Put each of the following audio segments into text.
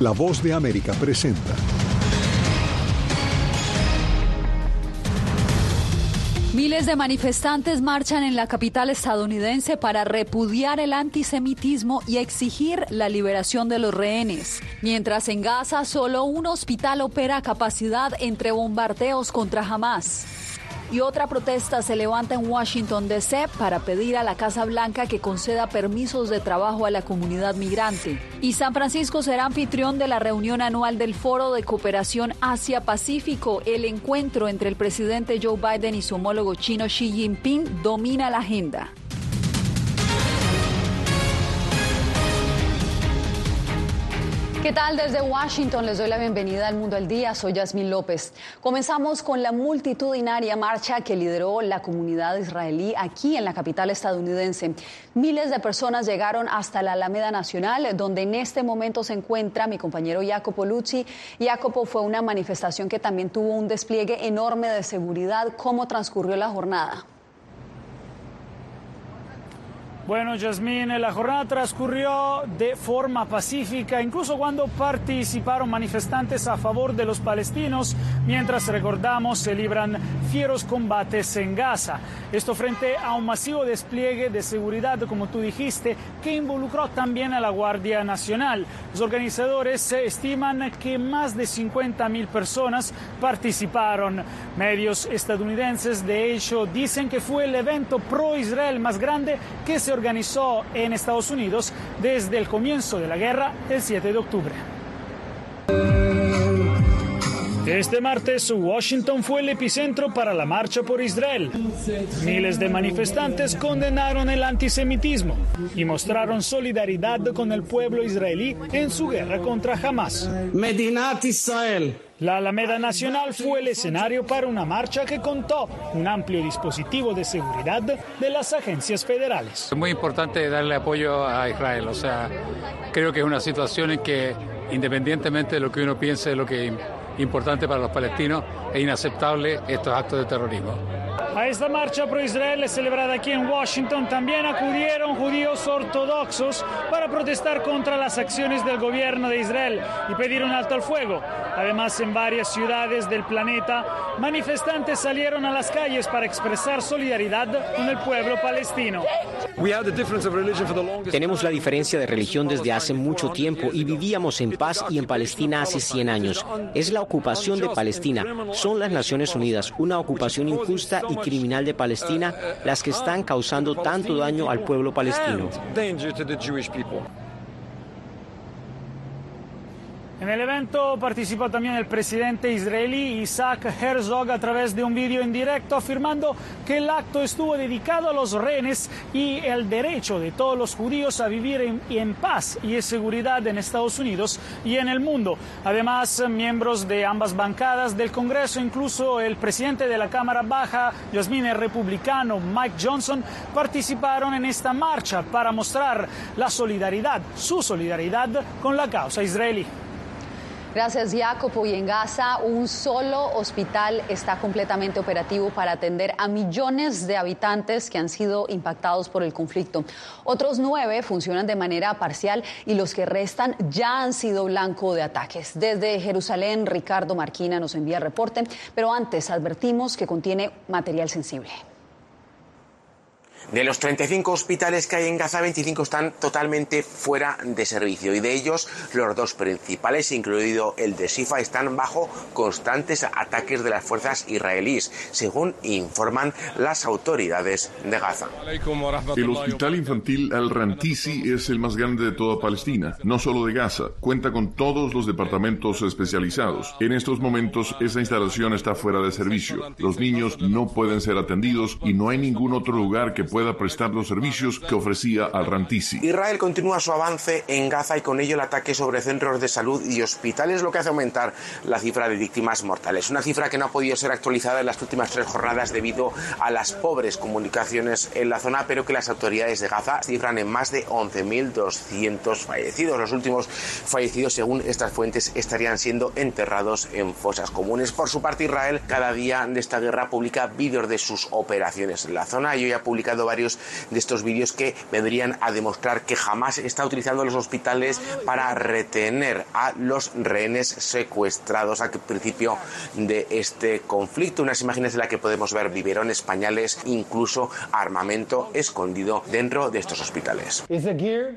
La voz de América presenta. Miles de manifestantes marchan en la capital estadounidense para repudiar el antisemitismo y exigir la liberación de los rehenes. Mientras en Gaza solo un hospital opera a capacidad entre bombardeos contra Hamas. Y otra protesta se levanta en Washington, D.C. para pedir a la Casa Blanca que conceda permisos de trabajo a la comunidad migrante. Y San Francisco será anfitrión de la reunión anual del Foro de Cooperación Asia-Pacífico. El encuentro entre el presidente Joe Biden y su homólogo chino Xi Jinping domina la agenda. ¿Qué tal? Desde Washington les doy la bienvenida al Mundo al Día. Soy Yasmín López. Comenzamos con la multitudinaria marcha que lideró la comunidad israelí aquí en la capital estadounidense. Miles de personas llegaron hasta la Alameda Nacional, donde en este momento se encuentra mi compañero Jacopo Lucci. Jacopo fue una manifestación que también tuvo un despliegue enorme de seguridad. ¿Cómo transcurrió la jornada? Bueno, Yasmín, la jornada transcurrió de forma pacífica, incluso cuando participaron manifestantes a favor de los palestinos, mientras recordamos se libran fieros combates en Gaza. Esto frente a un masivo despliegue de seguridad, como tú dijiste, que involucró también a la Guardia Nacional. Los organizadores estiman que más de 50 mil personas participaron. Medios estadounidenses, de hecho, dicen que fue el evento pro-Israel más grande que se organizó en Estados Unidos desde el comienzo de la guerra el 7 de octubre. Este martes, Washington fue el epicentro para la marcha por Israel. Miles de manifestantes condenaron el antisemitismo y mostraron solidaridad con el pueblo israelí en su guerra contra Hamas. Medinat Israel. La Alameda Nacional fue el escenario para una marcha que contó un amplio dispositivo de seguridad de las agencias federales. Es muy importante darle apoyo a Israel, o sea, creo que es una situación en que independientemente de lo que uno piense lo que importante para los palestinos, es inaceptable estos actos de terrorismo. A esta marcha pro-Israel celebrada aquí en Washington también acudieron judíos ortodoxos para protestar contra las acciones del gobierno de Israel y pedir un alto al fuego. Además, en varias ciudades del planeta, manifestantes salieron a las calles para expresar solidaridad con el pueblo palestino. Tenemos la diferencia de religión desde hace mucho tiempo y vivíamos en paz y en Palestina hace 100 años. Es la ocupación de Palestina, son las Naciones Unidas, una ocupación injusta y criminal de Palestina las que están causando tanto daño al pueblo palestino. En el evento participó también el presidente israelí Isaac Herzog a través de un vídeo en directo afirmando que el acto estuvo dedicado a los rehenes y el derecho de todos los judíos a vivir en, paz y en seguridad en Estados Unidos y en el mundo. Además, miembros de ambas bancadas del Congreso, incluso el presidente de la Cámara Baja, Yasmin el republicano Mike Johnson, participaron en esta marcha para mostrar la solidaridad, su solidaridad con la causa israelí. Gracias, Jacopo. Y en Gaza, un solo hospital está completamente operativo para atender a millones de habitantes que han sido impactados por el conflicto. Otros nueve funcionan de manera parcial y los que restan ya han sido blanco de ataques. Desde Jerusalén, Ricardo Marquina nos envía el reporte, pero antes advertimos que contiene material sensible. De los 35 hospitales que hay en Gaza, 25 están totalmente fuera de servicio y de ellos los dos principales, incluido el de Sifa, están bajo constantes ataques de las fuerzas israelíes, según informan las autoridades de Gaza. El hospital infantil Al-Rantisi es el más grande de toda Palestina, no solo de Gaza. Cuenta con todos los departamentos especializados. En estos momentos esa instalación está fuera de servicio. Los niños no pueden ser atendidos y no hay ningún otro lugar que pueda prestar los servicios que ofrecía al Rantisi. Israel continúa su avance en Gaza y con ello el ataque sobre centros de salud y hospitales, lo que hace aumentar la cifra de víctimas mortales. Una cifra que no ha podido ser actualizada en las últimas tres jornadas debido a las pobres comunicaciones en la zona, pero que las autoridades de Gaza cifran en más de 11.200 fallecidos. Los últimos fallecidos, según estas fuentes, estarían siendo enterrados en fosas comunes. Por su parte, Israel cada día de esta guerra publica vídeos de sus operaciones en la zona y hoy ha publicado publicado varios de estos vídeos que vendrían a demostrar que jamás está utilizando los hospitales para retener a los rehenes secuestrados al principio de este conflicto. Unas imágenes en las que podemos ver biberones, pañales, incluso armamento escondido dentro de estos hospitales.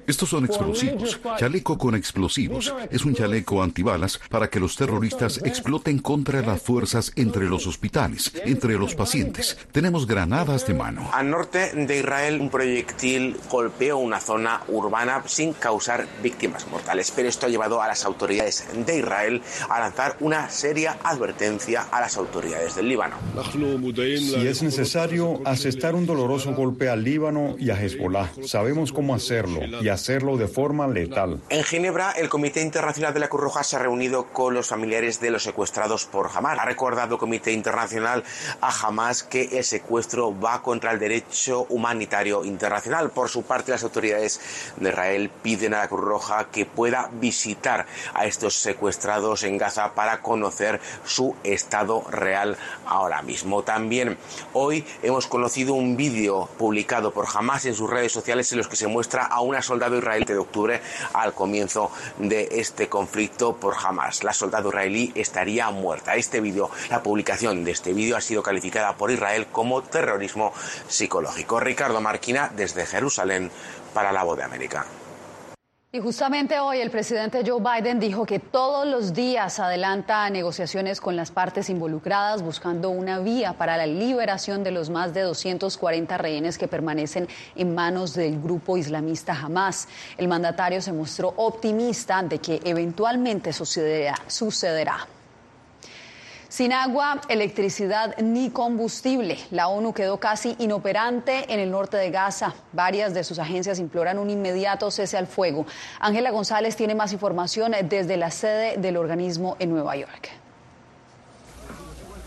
Estos son explosivos, chaleco con explosivos. Es un chaleco antibalas para que los terroristas exploten contra las fuerzas entre los hospitales, entre los pacientes. Tenemos granadas de mano. Al norte de Israel, un proyectil golpeó una zona urbana sin causar víctimas mortales, pero esto ha llevado a las autoridades de Israel a lanzar una seria advertencia a las autoridades del Líbano. Si es necesario asestar un doloroso golpe al Líbano y a Hezbollah, sabemos cómo hacerlo y hacerlo de forma letal. En Ginebra, el Comité Internacional de la Cruz Roja se ha reunido con los familiares de los secuestrados por Hamas. Ha recordado el Comité Internacional a Hamas que el secuestro va contra el derecho humanitario internacional. Por su parte, las autoridades de Israel piden a la Cruz Roja que pueda visitar a estos secuestrados en Gaza para conocer su estado real ahora mismo. También hoy hemos conocido un vídeo publicado por Hamas en sus redes sociales en los que se muestra a una soldado israelí de octubre al comienzo de este conflicto por Hamas. La soldado israelí estaría muerta. Este vídeo, la publicación de este vídeo ha sido calificada por Israel como terrorismo psicológico. Ricardo Marquina desde Jerusalén para la Voz de América. Y justamente hoy el presidente Joe Biden dijo que todos los días adelanta negociaciones con las partes involucradas buscando una vía para la liberación de los más de 240 rehenes que permanecen en manos del grupo islamista Hamas. El mandatario se mostró optimista de que eventualmente sucederá. sucederá. Sin agua, electricidad ni combustible, la ONU quedó casi inoperante en el norte de Gaza. Varias de sus agencias imploran un inmediato cese al fuego. Ángela González tiene más información desde la sede del organismo en Nueva York.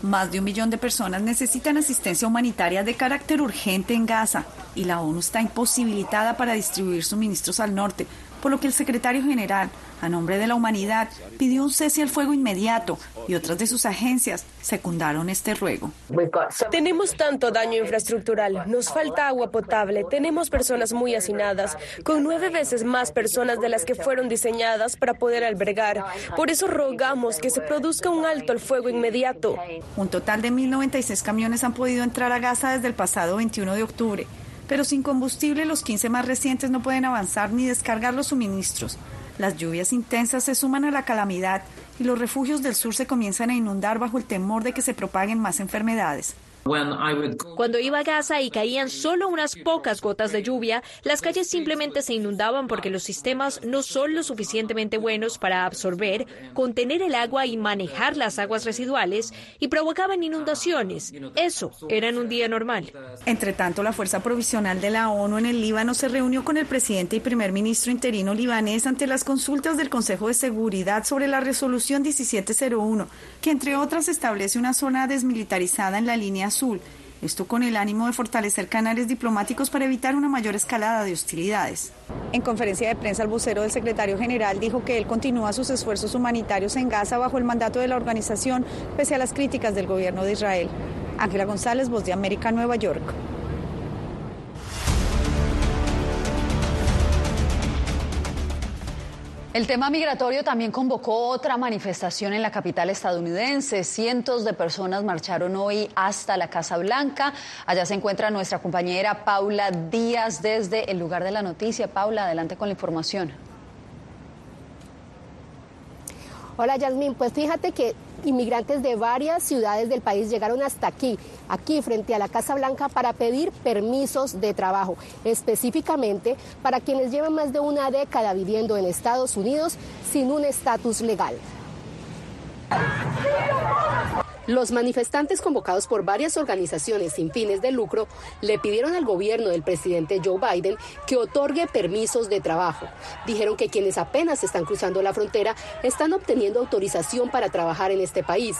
Más de un millón de personas necesitan asistencia humanitaria de carácter urgente en Gaza y la ONU está imposibilitada para distribuir suministros al norte, por lo que el secretario general, a nombre de la humanidad, pidió un cese al fuego inmediato y otras de sus agencias secundaron este ruego. Tenemos tanto daño infraestructural, nos falta agua potable, tenemos personas muy hacinadas, con nueve veces más personas de las que fueron diseñadas para poder albergar. Por eso rogamos que se produzca un alto al fuego inmediato. Un total de 1.096 camiones han podido entrar a Gaza desde el pasado 21 de octubre pero sin combustible los 15 más recientes no pueden avanzar ni descargar los suministros. Las lluvias intensas se suman a la calamidad y los refugios del sur se comienzan a inundar bajo el temor de que se propaguen más enfermedades. Cuando iba a Gaza y caían solo unas pocas gotas de lluvia, las calles simplemente se inundaban porque los sistemas no son lo suficientemente buenos para absorber, contener el agua y manejar las aguas residuales y provocaban inundaciones. Eso era en un día normal. Entre tanto, la Fuerza Provisional de la ONU en el Líbano se reunió con el presidente y primer ministro interino libanés ante las consultas del Consejo de Seguridad sobre la resolución 1701, que entre otras establece una zona desmilitarizada en la línea esto con el ánimo de fortalecer canales diplomáticos para evitar una mayor escalada de hostilidades. En conferencia de prensa, el vocero del secretario general dijo que él continúa sus esfuerzos humanitarios en Gaza bajo el mandato de la organización, pese a las críticas del gobierno de Israel. Ángela González, Voz de América, Nueva York. El tema migratorio también convocó otra manifestación en la capital estadounidense. Cientos de personas marcharon hoy hasta la Casa Blanca. Allá se encuentra nuestra compañera Paula Díaz desde el lugar de la noticia. Paula, adelante con la información. Hola Yasmín, pues fíjate que inmigrantes de varias ciudades del país llegaron hasta aquí, aquí frente a la Casa Blanca, para pedir permisos de trabajo, específicamente para quienes llevan más de una década viviendo en Estados Unidos sin un estatus legal. Los manifestantes convocados por varias organizaciones sin fines de lucro le pidieron al gobierno del presidente Joe Biden que otorgue permisos de trabajo. Dijeron que quienes apenas están cruzando la frontera están obteniendo autorización para trabajar en este país,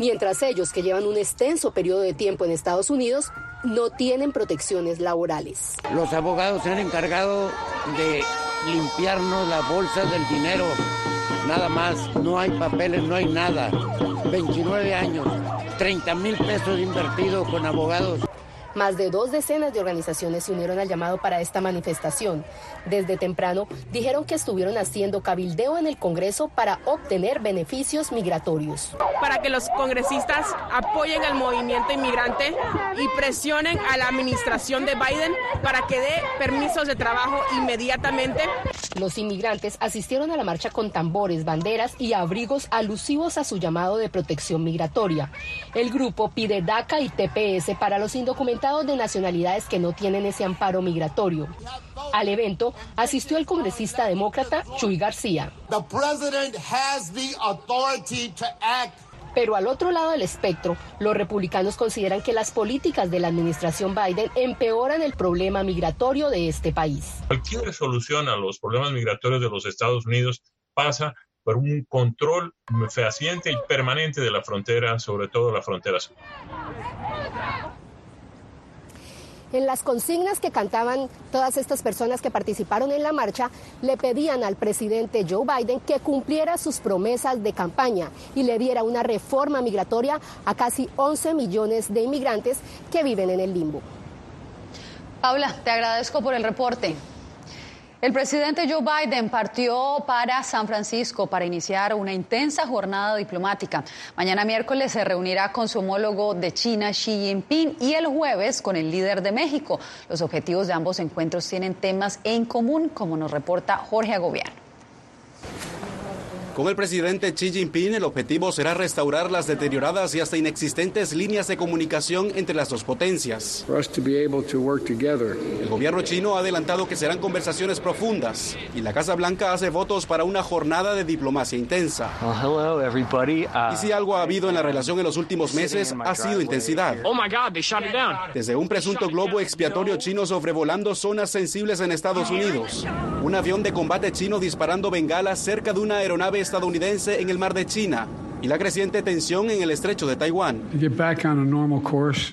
mientras ellos que llevan un extenso periodo de tiempo en Estados Unidos no tienen protecciones laborales. Los abogados se han encargado de limpiarnos la bolsa del dinero nada más, no hay papeles, no hay nada. 29 años, 30 mil pesos invertidos con abogados. Más de dos decenas de organizaciones se unieron al llamado para esta manifestación. Desde temprano dijeron que estuvieron haciendo cabildeo en el Congreso para obtener beneficios migratorios. Para que los congresistas apoyen al movimiento inmigrante y presionen a la administración de Biden para que dé permisos de trabajo inmediatamente. Los inmigrantes asistieron a la marcha con tambores, banderas y abrigos alusivos a su llamado de protección migratoria. El grupo pide DACA y TPS para los indocumentados de nacionalidades que no tienen ese amparo migratorio. Al evento asistió el congresista demócrata Chuy García. Pero al otro lado del espectro, los republicanos consideran que las políticas de la administración Biden empeoran el problema migratorio de este país. Cualquier solución a los problemas migratorios de los Estados Unidos pasa por un control fehaciente y permanente de la frontera, sobre todo la frontera sur. En las consignas que cantaban todas estas personas que participaron en la marcha, le pedían al presidente Joe Biden que cumpliera sus promesas de campaña y le diera una reforma migratoria a casi 11 millones de inmigrantes que viven en el limbo. Paula, te agradezco por el reporte. El presidente Joe Biden partió para San Francisco para iniciar una intensa jornada diplomática. Mañana miércoles se reunirá con su homólogo de China, Xi Jinping, y el jueves con el líder de México. Los objetivos de ambos encuentros tienen temas en común, como nos reporta Jorge Agobiano. Con el presidente Xi Jinping, el objetivo será restaurar las deterioradas y hasta inexistentes líneas de comunicación entre las dos potencias. El gobierno chino ha adelantado que serán conversaciones profundas y la Casa Blanca hace votos para una jornada de diplomacia intensa. y si algo ha habido en la relación en los últimos meses, ha sido intensidad. Desde un presunto globo expiatorio chino sobrevolando zonas sensibles en Estados Unidos, un avión de combate chino disparando bengalas cerca de una aeronave estadounidense en el mar de China y la creciente tensión en el estrecho de Taiwán.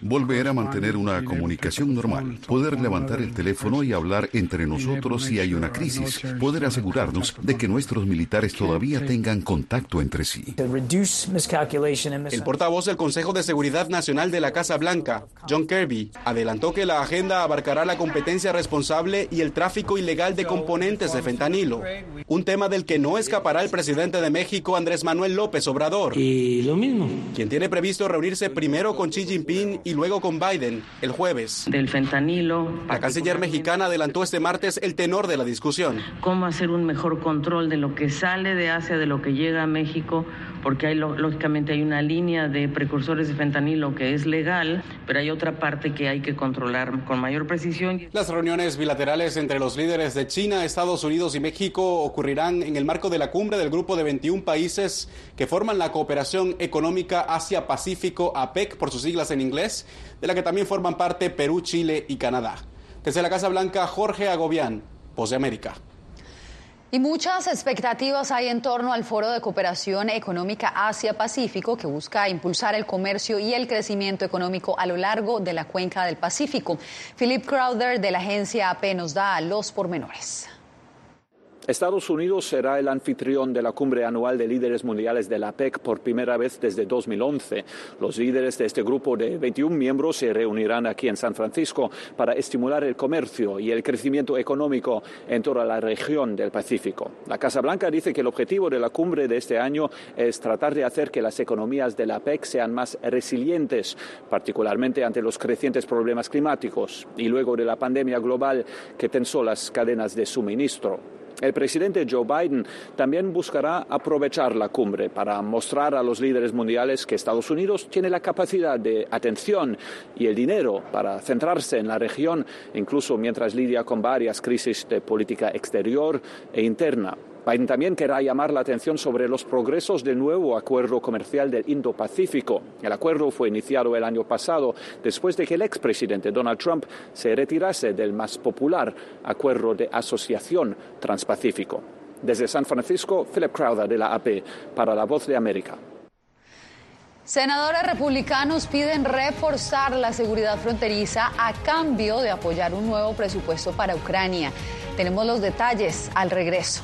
Volver a mantener una comunicación normal, poder levantar el teléfono y hablar entre nosotros si hay una crisis, poder asegurarnos de que nuestros militares todavía tengan contacto entre sí. El portavoz del Consejo de Seguridad Nacional de la Casa Blanca, John Kirby, adelantó que la agenda abarcará la competencia responsable y el tráfico ilegal de componentes de fentanilo, un tema del que no escapará el presidente de México, Andrés Manuel López Obrador. Y lo mismo. Quien tiene previsto reunirse primero con Xi Jinping y luego con Biden el jueves. Del fentanilo. La canciller mexicana adelantó este martes el tenor de la discusión. Cómo hacer un mejor control de lo que sale de Asia, de lo que llega a México porque lógicamente hay una línea de precursores de fentanilo que es legal, pero hay otra parte que hay que controlar con mayor precisión. Las reuniones bilaterales entre los líderes de China, Estados Unidos y México ocurrirán en el marco de la cumbre del grupo de 21 países que forman la cooperación económica Asia-Pacífico, APEC por sus siglas en inglés, de la que también forman parte Perú, Chile y Canadá. Desde la Casa Blanca, Jorge Agobián, de América. Y muchas expectativas hay en torno al Foro de Cooperación Económica Asia-Pacífico que busca impulsar el comercio y el crecimiento económico a lo largo de la cuenca del Pacífico. Philip Crowder de la agencia AP nos da los pormenores. Estados Unidos será el anfitrión de la cumbre anual de líderes mundiales de la PEC por primera vez desde 2011. Los líderes de este grupo de 21 miembros se reunirán aquí en San Francisco para estimular el comercio y el crecimiento económico en toda la región del Pacífico. La Casa Blanca dice que el objetivo de la cumbre de este año es tratar de hacer que las economías de la PEC sean más resilientes, particularmente ante los crecientes problemas climáticos y luego de la pandemia global que tensó las cadenas de suministro. El presidente Joe Biden también buscará aprovechar la cumbre para mostrar a los líderes mundiales que Estados Unidos tiene la capacidad de atención y el dinero para centrarse en la región, incluso mientras lidia con varias crisis de política exterior e interna. Biden también querrá llamar la atención sobre los progresos del nuevo acuerdo comercial del Indo-Pacífico. El acuerdo fue iniciado el año pasado después de que el expresidente Donald Trump se retirase del más popular acuerdo de asociación transpacífico. Desde San Francisco, Philip Crowder de la AP para La Voz de América. Senadores republicanos piden reforzar la seguridad fronteriza a cambio de apoyar un nuevo presupuesto para Ucrania. Tenemos los detalles al regreso.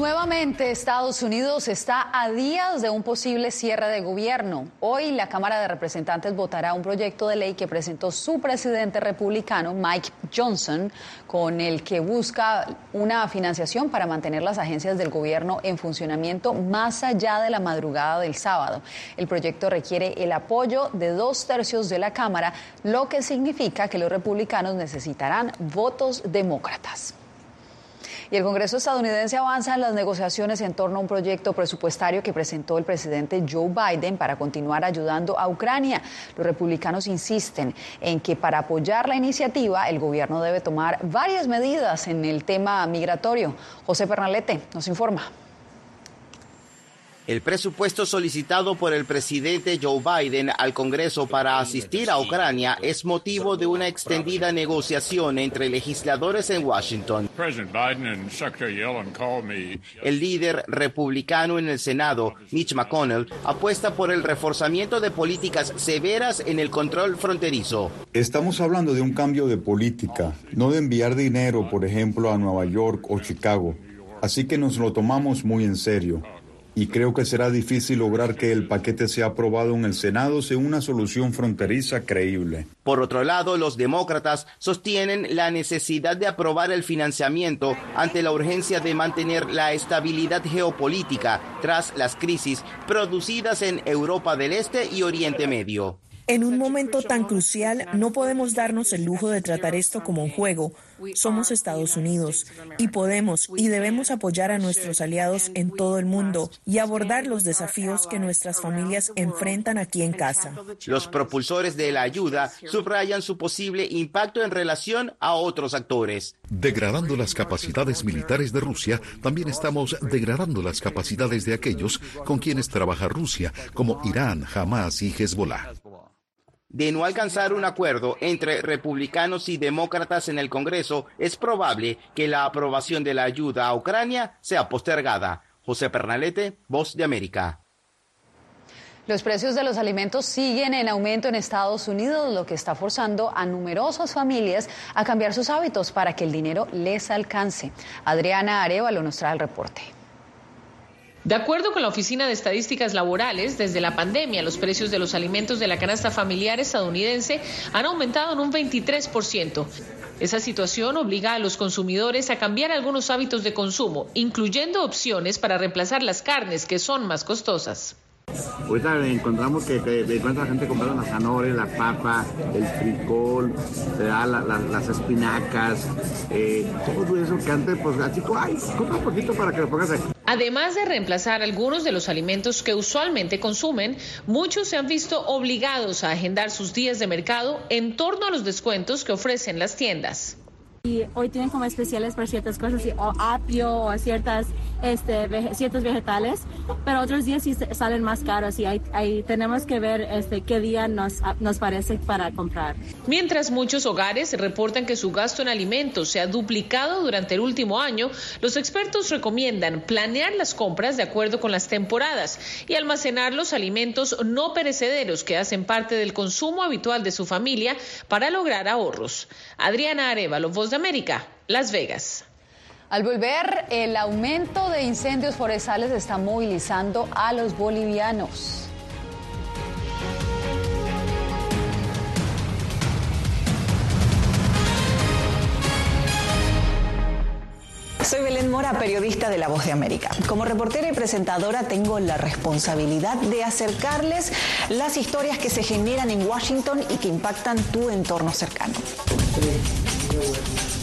Nuevamente, Estados Unidos está a días de un posible cierre de gobierno. Hoy la Cámara de Representantes votará un proyecto de ley que presentó su presidente republicano, Mike Johnson, con el que busca una financiación para mantener las agencias del gobierno en funcionamiento más allá de la madrugada del sábado. El proyecto requiere el apoyo de dos tercios de la Cámara, lo que significa que los republicanos necesitarán votos demócratas. Y el Congreso estadounidense avanza en las negociaciones en torno a un proyecto presupuestario que presentó el presidente Joe Biden para continuar ayudando a Ucrania. Los republicanos insisten en que para apoyar la iniciativa el gobierno debe tomar varias medidas en el tema migratorio. José Pernalete nos informa. El presupuesto solicitado por el presidente Joe Biden al Congreso para asistir a Ucrania es motivo de una extendida negociación entre legisladores en Washington. El líder republicano en el Senado, Mitch McConnell, apuesta por el reforzamiento de políticas severas en el control fronterizo. Estamos hablando de un cambio de política, no de enviar dinero, por ejemplo, a Nueva York o Chicago. Así que nos lo tomamos muy en serio y creo que será difícil lograr que el paquete sea aprobado en el Senado sin una solución fronteriza creíble. Por otro lado, los demócratas sostienen la necesidad de aprobar el financiamiento ante la urgencia de mantener la estabilidad geopolítica tras las crisis producidas en Europa del Este y Oriente Medio. En un momento tan crucial no podemos darnos el lujo de tratar esto como un juego. Somos Estados Unidos y podemos y debemos apoyar a nuestros aliados en todo el mundo y abordar los desafíos que nuestras familias enfrentan aquí en casa. Los propulsores de la ayuda subrayan su posible impacto en relación a otros actores. Degradando las capacidades militares de Rusia, también estamos degradando las capacidades de aquellos con quienes trabaja Rusia, como Irán, Hamas y Hezbollah. De no alcanzar un acuerdo entre republicanos y demócratas en el Congreso, es probable que la aprobación de la ayuda a Ucrania sea postergada. José Pernalete, Voz de América. Los precios de los alimentos siguen en aumento en Estados Unidos, lo que está forzando a numerosas familias a cambiar sus hábitos para que el dinero les alcance. Adriana Arevalo nos trae el reporte. De acuerdo con la Oficina de Estadísticas Laborales, desde la pandemia los precios de los alimentos de la canasta familiar estadounidense han aumentado en un 23%. Esa situación obliga a los consumidores a cambiar algunos hábitos de consumo, incluyendo opciones para reemplazar las carnes que son más costosas. Ahorita encontramos que, que encuentra gente comprando las zanahorias, la papa, el frijol, las espinacas, eh, todo eso que antes, pues así, ay, compra un poquito para que lo pongas aquí. Además de reemplazar algunos de los alimentos que usualmente consumen, muchos se han visto obligados a agendar sus días de mercado en torno a los descuentos que ofrecen las tiendas. Y hoy tienen como especiales para ciertas cosas, o apio o ciertas, este, ciertos vegetales, pero otros días sí salen más caros y ahí, tenemos que ver este, qué día nos, nos parece para comprar. Mientras muchos hogares reportan que su gasto en alimentos se ha duplicado durante el último año, los expertos recomiendan planear las compras de acuerdo con las temporadas y almacenar los alimentos no perecederos que hacen parte del consumo habitual de su familia para lograr ahorros. Adriana Arevalo, Voz de América, Las Vegas. Al volver, el aumento de incendios forestales está movilizando a los bolivianos. Soy Belén Mora, periodista de La Voz de América. Como reportera y presentadora tengo la responsabilidad de acercarles las historias que se generan en Washington y que impactan tu entorno cercano.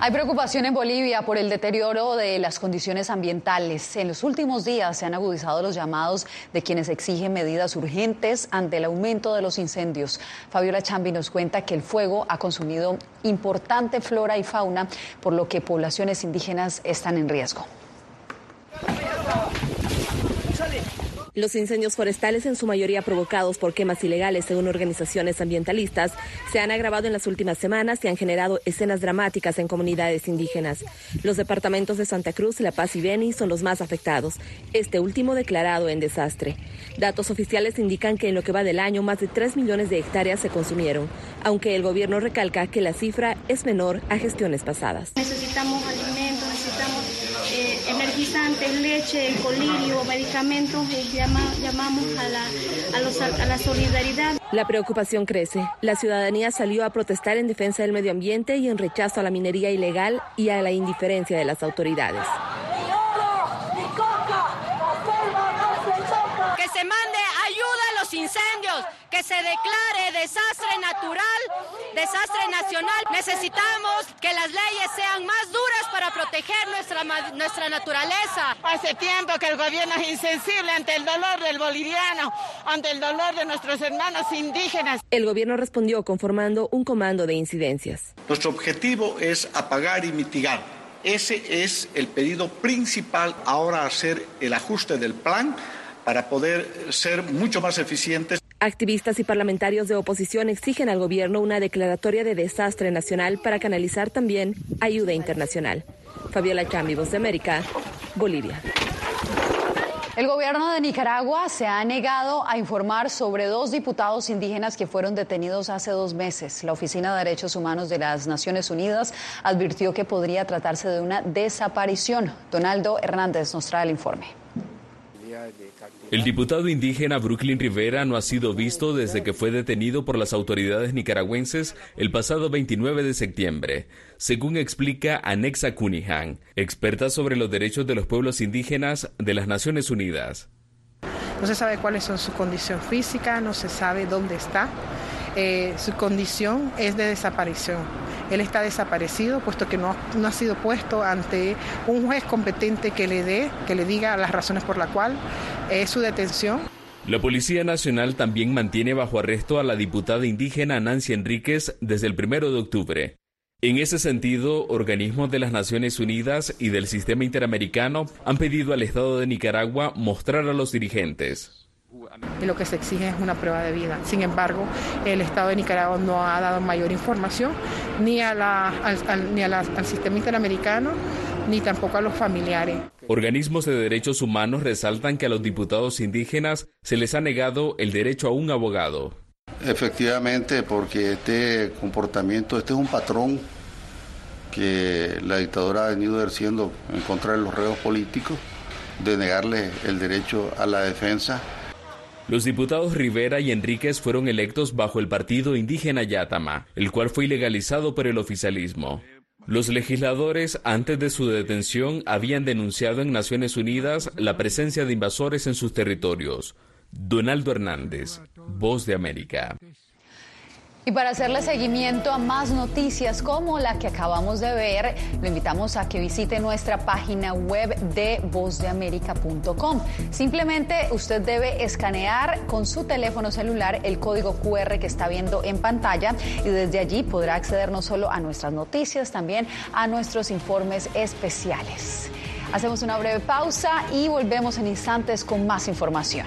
Hay preocupación en Bolivia por el deterioro de las condiciones ambientales. En los últimos días se han agudizado los llamados de quienes exigen medidas urgentes ante el aumento de los incendios. Fabiola Chambi nos cuenta que el fuego ha consumido importante flora y fauna, por lo que poblaciones indígenas están en riesgo. Los incendios forestales, en su mayoría provocados por quemas ilegales según organizaciones ambientalistas, se han agravado en las últimas semanas y han generado escenas dramáticas en comunidades indígenas. Los departamentos de Santa Cruz, La Paz y Beni son los más afectados, este último declarado en desastre. Datos oficiales indican que en lo que va del año más de 3 millones de hectáreas se consumieron, aunque el gobierno recalca que la cifra es menor a gestiones pasadas. Necesitamos alimentos, necesitamos energizantes, leche, colirio, medicamentos. Eh, llamamos a la, a, a la solidaridad. La preocupación crece. La ciudadanía salió a protestar en defensa del medio ambiente y en rechazo a la minería ilegal y a la indiferencia de las autoridades. Que se mande ayuda a los incendios, que se declare desastre natural, desastre nacional. Necesitamos que las leyes sean más duras para proteger nuestra, nuestra naturaleza. Hace tiempo que el gobierno es insensible ante el dolor del boliviano, ante el dolor de nuestros hermanos indígenas. El gobierno respondió conformando un comando de incidencias. Nuestro objetivo es apagar y mitigar. Ese es el pedido principal ahora hacer el ajuste del plan para poder ser mucho más eficientes. Activistas y parlamentarios de oposición exigen al gobierno una declaratoria de desastre nacional para canalizar también ayuda internacional. Fabiola Chambi, Voz de América, Bolivia. El gobierno de Nicaragua se ha negado a informar sobre dos diputados indígenas que fueron detenidos hace dos meses. La Oficina de Derechos Humanos de las Naciones Unidas advirtió que podría tratarse de una desaparición. Donaldo Hernández nos trae el informe. El diputado indígena Brooklyn Rivera no ha sido visto desde que fue detenido por las autoridades nicaragüenses el pasado 29 de septiembre, según explica Anexa Cunningham, experta sobre los derechos de los pueblos indígenas de las Naciones Unidas. No se sabe cuáles son su condición física, no se sabe dónde está. Eh, su condición es de desaparición. Él está desaparecido puesto que no, no, ha sido puesto ante un juez competente que le dé, que le diga las razones por las cuales es su detención. La Policía Nacional también mantiene bajo arresto a la diputada indígena Nancy Enríquez desde el primero de octubre. En ese sentido, organismos de las Naciones Unidas y del sistema interamericano han pedido al Estado de Nicaragua mostrar a los dirigentes y lo que se exige es una prueba de vida. Sin embargo, el Estado de Nicaragua no ha dado mayor información ni, a la, al, ni al sistema interamericano ni tampoco a los familiares. Organismos de derechos humanos resaltan que a los diputados indígenas se les ha negado el derecho a un abogado. Efectivamente, porque este comportamiento, este es un patrón que la dictadura ha venido ejerciendo en contra de los reos políticos, de negarle el derecho a la defensa los diputados Rivera y Enríquez fueron electos bajo el partido indígena Yatama, el cual fue ilegalizado por el oficialismo. Los legisladores, antes de su detención, habían denunciado en Naciones Unidas la presencia de invasores en sus territorios. Donaldo Hernández, Voz de América. Y para hacerle seguimiento a más noticias como la que acabamos de ver, lo invitamos a que visite nuestra página web de vozdeamerica.com. Simplemente usted debe escanear con su teléfono celular el código QR que está viendo en pantalla y desde allí podrá acceder no solo a nuestras noticias, también a nuestros informes especiales. Hacemos una breve pausa y volvemos en instantes con más información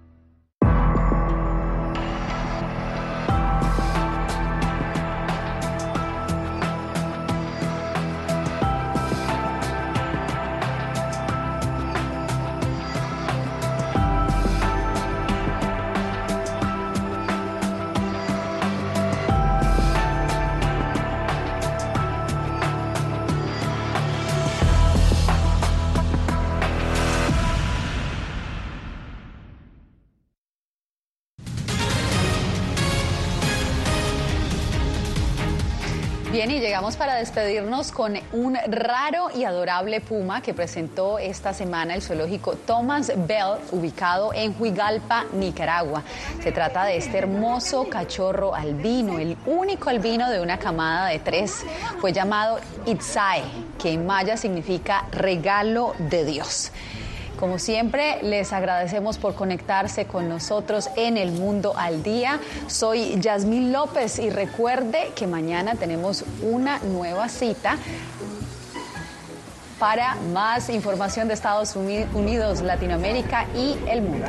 Llegamos para despedirnos con un raro y adorable puma que presentó esta semana el zoológico Thomas Bell, ubicado en Huigalpa, Nicaragua. Se trata de este hermoso cachorro albino, el único albino de una camada de tres. Fue llamado Itzae, que en maya significa regalo de Dios. Como siempre, les agradecemos por conectarse con nosotros en el mundo al día. Soy Yasmín López y recuerde que mañana tenemos una nueva cita para más información de Estados Unidos, Latinoamérica y el mundo.